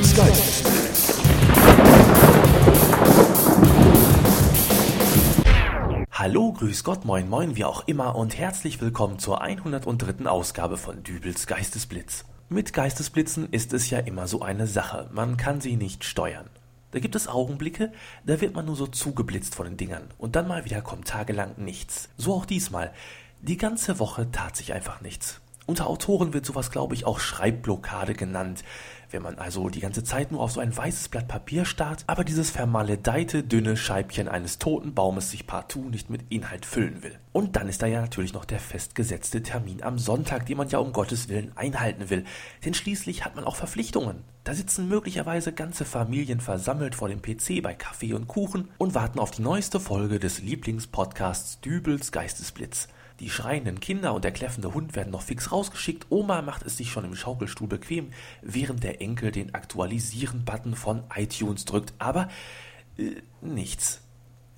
Geistesblitz. Hallo, grüß Gott, moin moin, wie auch immer und herzlich willkommen zur 103. Ausgabe von Dübels Geistesblitz. Mit Geistesblitzen ist es ja immer so eine Sache, man kann sie nicht steuern. Da gibt es Augenblicke, da wird man nur so zugeblitzt von den Dingern und dann mal wieder kommt tagelang nichts. So auch diesmal. Die ganze Woche tat sich einfach nichts. Unter Autoren wird sowas, glaube ich, auch Schreibblockade genannt. Wenn man also die ganze Zeit nur auf so ein weißes Blatt Papier starrt, aber dieses vermaledeite, dünne Scheibchen eines toten Baumes sich partout nicht mit Inhalt füllen will. Und dann ist da ja natürlich noch der festgesetzte Termin am Sonntag, den man ja um Gottes Willen einhalten will. Denn schließlich hat man auch Verpflichtungen. Da sitzen möglicherweise ganze Familien versammelt vor dem PC bei Kaffee und Kuchen und warten auf die neueste Folge des Lieblingspodcasts Dübels Geistesblitz. Die schreienden Kinder und der kläffende Hund werden noch fix rausgeschickt. Oma macht es sich schon im Schaukelstuhl bequem, während der Enkel den Aktualisieren-Button von iTunes drückt. Aber äh, nichts.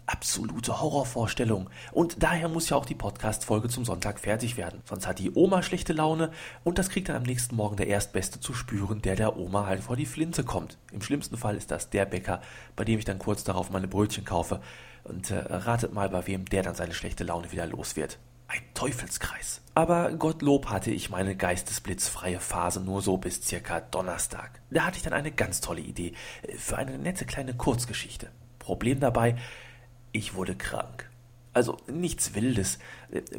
Absolute Horrorvorstellung. Und daher muss ja auch die Podcast-Folge zum Sonntag fertig werden. Sonst hat die Oma schlechte Laune und das kriegt dann am nächsten Morgen der Erstbeste zu spüren, der der Oma halt vor die Flinte kommt. Im schlimmsten Fall ist das der Bäcker, bei dem ich dann kurz darauf meine Brötchen kaufe. Und äh, ratet mal, bei wem der dann seine schlechte Laune wieder los wird. Ein Teufelskreis. Aber Gottlob hatte ich meine geistesblitzfreie Phase nur so bis circa Donnerstag. Da hatte ich dann eine ganz tolle Idee äh, für eine nette kleine Kurzgeschichte. Problem dabei, ich wurde krank. Also nichts Wildes.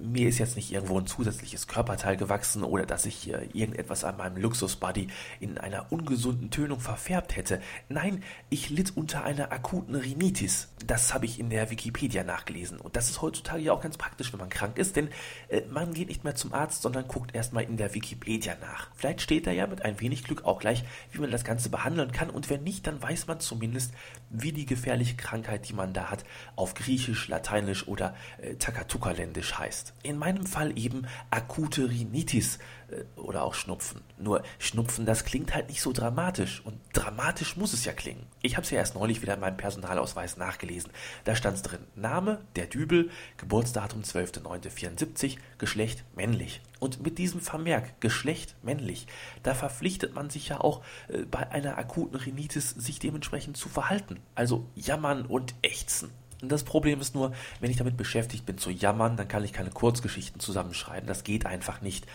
Mir ist jetzt nicht irgendwo ein zusätzliches Körperteil gewachsen oder dass ich hier irgendetwas an meinem Luxusbody in einer ungesunden Tönung verfärbt hätte. Nein, ich litt unter einer akuten Rhinitis. Das habe ich in der Wikipedia nachgelesen. Und das ist heutzutage ja auch ganz praktisch, wenn man krank ist, denn äh, man geht nicht mehr zum Arzt, sondern guckt erstmal in der Wikipedia nach. Vielleicht steht da ja mit ein wenig Glück auch gleich, wie man das Ganze behandeln kann. Und wenn nicht, dann weiß man zumindest, wie die gefährliche Krankheit, die man da hat, auf Griechisch, Lateinisch oder äh, Takatuka-ländisch heißt. In meinem Fall eben akute Rhinitis äh, oder auch Schnupfen. Nur Schnupfen, das klingt halt nicht so dramatisch und dramatisch muss es ja klingen. Ich habe es ja erst neulich wieder in meinem Personalausweis nachgelesen. Da stand es drin: Name der Dübel, Geburtsdatum 12.09.74, Geschlecht männlich. Und mit diesem Vermerk Geschlecht männlich, da verpflichtet man sich ja auch äh, bei einer akuten Rhinitis sich dementsprechend zu verhalten. Also jammern und ächzen. Das Problem ist nur, wenn ich damit beschäftigt bin zu jammern, dann kann ich keine Kurzgeschichten zusammenschreiben. Das geht einfach nicht.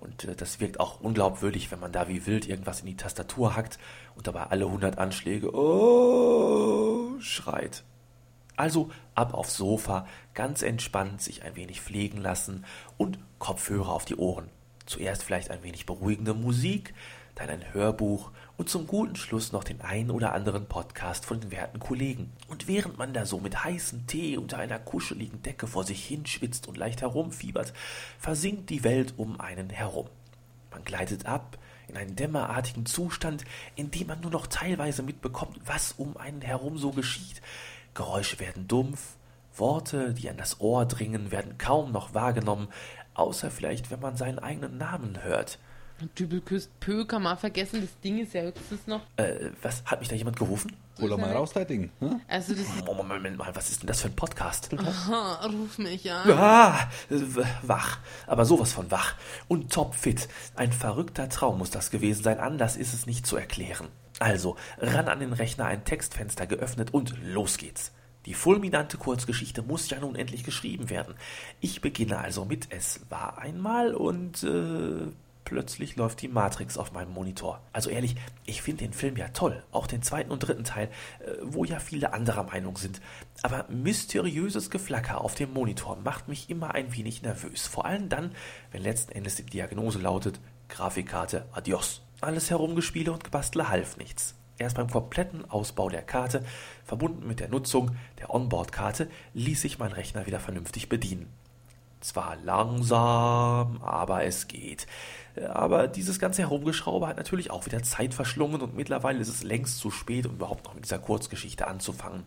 Und äh, das wirkt auch unglaubwürdig, wenn man da wie wild irgendwas in die Tastatur hackt und dabei alle 100 Anschläge oh, schreit. Also ab aufs Sofa, ganz entspannt sich ein wenig pflegen lassen und Kopfhörer auf die Ohren. Zuerst vielleicht ein wenig beruhigende Musik, dann ein Hörbuch und zum guten Schluss noch den einen oder anderen Podcast von den werten Kollegen. Und während man da so mit heißem Tee unter einer kuscheligen Decke vor sich hinschwitzt und leicht herumfiebert, versinkt die Welt um einen herum. Man gleitet ab in einen dämmerartigen Zustand, in dem man nur noch teilweise mitbekommt, was um einen herum so geschieht. Geräusche werden dumpf, Worte, die an das Ohr dringen, werden kaum noch wahrgenommen, außer vielleicht, wenn man seinen eigenen Namen hört. Dübel küsst Pö, kann man vergessen, das Ding ist ja höchstens noch. Äh, was? Hat mich da jemand gerufen? Hol doch mal raus, dein Ding. Hm? Also das Moment, Moment mal, was ist denn das für ein Podcast? Aha, ruf mich an. Ah, wach. Aber sowas von wach. Und topfit. Ein verrückter Traum muss das gewesen sein. Anders ist es nicht zu erklären. Also, ran an den Rechner, ein Textfenster geöffnet und los geht's. Die fulminante Kurzgeschichte muss ja nun endlich geschrieben werden. Ich beginne also mit Es war einmal und äh, plötzlich läuft die Matrix auf meinem Monitor. Also ehrlich, ich finde den Film ja toll, auch den zweiten und dritten Teil, äh, wo ja viele anderer Meinung sind. Aber mysteriöses Geflacker auf dem Monitor macht mich immer ein wenig nervös. Vor allem dann, wenn letzten Endes die Diagnose lautet, Grafikkarte, adios. Alles Herumgespiele und Gebastle half nichts. Erst beim kompletten Ausbau der Karte, verbunden mit der Nutzung der Onboard-Karte, ließ sich mein Rechner wieder vernünftig bedienen. Zwar langsam, aber es geht. Aber dieses ganze Herumgeschraube hat natürlich auch wieder Zeit verschlungen und mittlerweile ist es längst zu spät, um überhaupt noch mit dieser Kurzgeschichte anzufangen.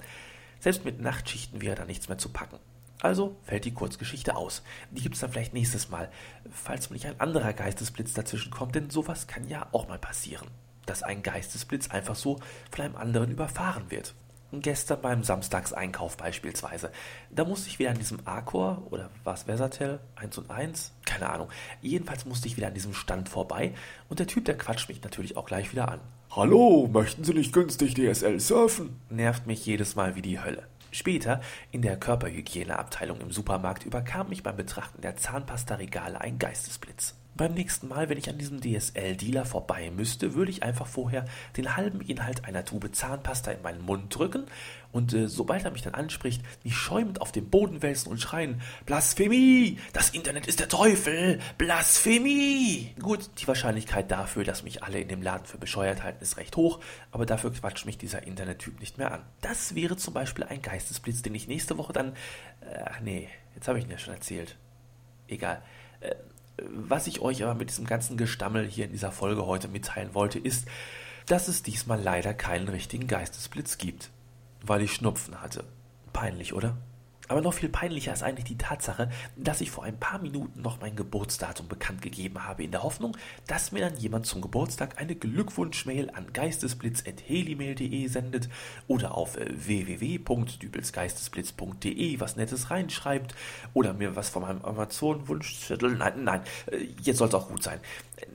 Selbst mit Nachtschichten wäre da nichts mehr zu packen. Also fällt die Kurzgeschichte aus. Die gibt's dann vielleicht nächstes Mal, falls mir nicht ein anderer Geistesblitz dazwischen kommt, denn sowas kann ja auch mal passieren, dass ein Geistesblitz einfach so von einem anderen überfahren wird. Gestern beim Samstagseinkauf beispielsweise. Da musste ich wieder an diesem Arcor oder was Versatel 1 und 1, keine Ahnung. Jedenfalls musste ich wieder an diesem Stand vorbei und der Typ, der quatscht mich natürlich auch gleich wieder an. Hallo, möchten Sie nicht günstig DSL surfen? Nervt mich jedes Mal wie die Hölle. Später, in der Körperhygieneabteilung im Supermarkt, überkam mich beim Betrachten der Zahnpasta-Regale ein Geistesblitz. Beim nächsten Mal, wenn ich an diesem DSL-Dealer vorbei müsste, würde ich einfach vorher den halben Inhalt einer Tube Zahnpasta in meinen Mund drücken und äh, sobald er mich dann anspricht, mich schäumend auf den Boden wälzen und schreien: Blasphemie! Das Internet ist der Teufel! Blasphemie! Gut, die Wahrscheinlichkeit dafür, dass mich alle in dem Laden für bescheuert halten, ist recht hoch, aber dafür quatscht mich dieser Internettyp nicht mehr an. Das wäre zum Beispiel ein Geistesblitz, den ich nächste Woche dann. Äh, ach nee, jetzt habe ich ihn ja schon erzählt. Egal. Äh, was ich euch aber mit diesem ganzen Gestammel hier in dieser Folge heute mitteilen wollte, ist, dass es diesmal leider keinen richtigen Geistesblitz gibt, weil ich Schnupfen hatte. Peinlich, oder? Aber noch viel peinlicher ist eigentlich die Tatsache, dass ich vor ein paar Minuten noch mein Geburtsdatum bekannt gegeben habe, in der Hoffnung, dass mir dann jemand zum Geburtstag eine Glückwunschmail an geistesblitz.helimail.de sendet oder auf äh, www.dübelsgeistesblitz.de was Nettes reinschreibt oder mir was von meinem Amazon-Wunschzettel. Nein, nein, äh, jetzt soll es auch gut sein.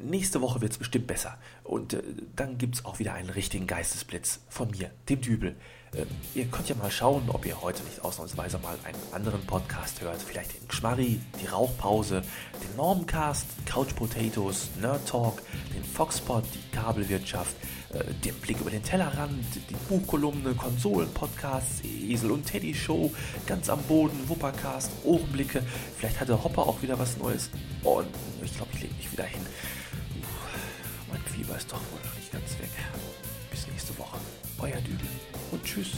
Nächste Woche wird es bestimmt besser. Und äh, dann gibt es auch wieder einen richtigen Geistesblitz von mir, dem Dübel. Äh, ihr könnt ja mal schauen, ob ihr heute nicht ausnahmsweise mal einen anderen Podcast hört. Vielleicht den Schmarri, die Rauchpause, den Normcast, Couch Potatoes, Nerd Talk, den Foxpot, die Kabelwirtschaft, äh, den Blick über den Tellerrand, die Buchkolumne, Konsolen-Podcasts, Esel und Teddy Show, ganz am Boden, Wuppercast, Ohrenblicke. Vielleicht hat der Hopper auch wieder was Neues. Und ich glaube, ich lege mich wieder hin. Mein Fieber ist doch wohl noch nicht ganz weg. Bis nächste Woche. Euer Dübel Tschüss.